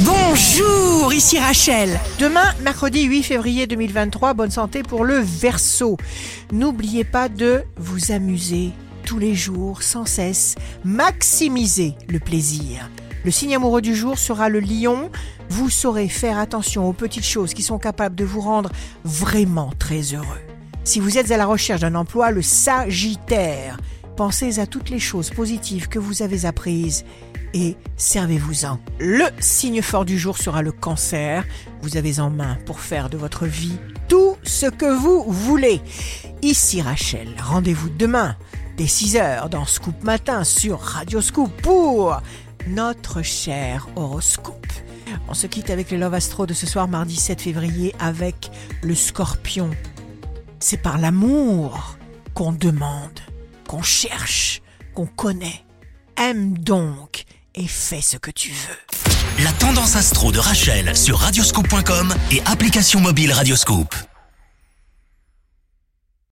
Bonjour, ici Rachel. Demain, mercredi 8 février 2023, bonne santé pour le Verseau. N'oubliez pas de vous amuser tous les jours, sans cesse, maximiser le plaisir. Le signe amoureux du jour sera le lion. Vous saurez faire attention aux petites choses qui sont capables de vous rendre vraiment très heureux. Si vous êtes à la recherche d'un emploi, le Sagittaire, pensez à toutes les choses positives que vous avez apprises et servez-vous-en. Le signe fort du jour sera le cancer. Vous avez en main pour faire de votre vie tout ce que vous voulez. Ici Rachel, rendez-vous demain dès 6h dans Scoop Matin sur Radio Scoop pour notre cher horoscope. On se quitte avec le Love Astro de ce soir mardi 7 février avec le scorpion. C'est par l'amour qu'on demande, qu'on cherche, qu'on connaît. Aime donc et fais ce que tu veux. La tendance astro de Rachel sur radioscope.com et application mobile Radioscope.